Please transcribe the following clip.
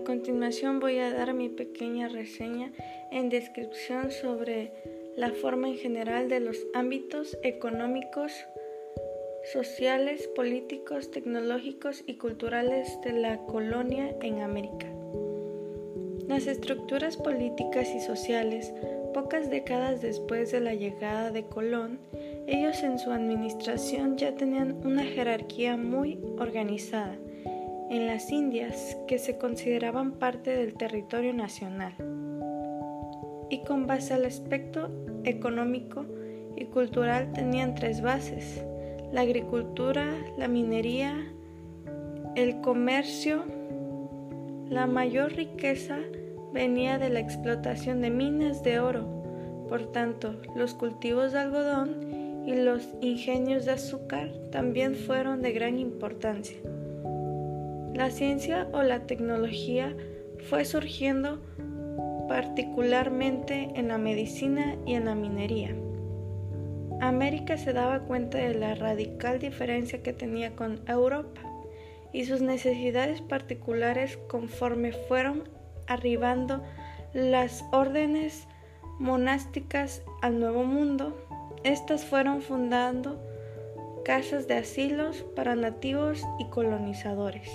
continuación voy a dar mi pequeña reseña en descripción sobre la forma en general de los ámbitos económicos, sociales, políticos, tecnológicos y culturales de la colonia en América. Las estructuras políticas y sociales, pocas décadas después de la llegada de Colón, ellos en su administración ya tenían una jerarquía muy organizada en las Indias que se consideraban parte del territorio nacional. Y con base al aspecto económico y cultural tenían tres bases, la agricultura, la minería, el comercio. La mayor riqueza venía de la explotación de minas de oro, por tanto los cultivos de algodón y los ingenios de azúcar también fueron de gran importancia. La ciencia o la tecnología fue surgiendo particularmente en la medicina y en la minería. América se daba cuenta de la radical diferencia que tenía con Europa y sus necesidades particulares conforme fueron arribando las órdenes monásticas al Nuevo Mundo. Estas fueron fundando casas de asilos para nativos y colonizadores.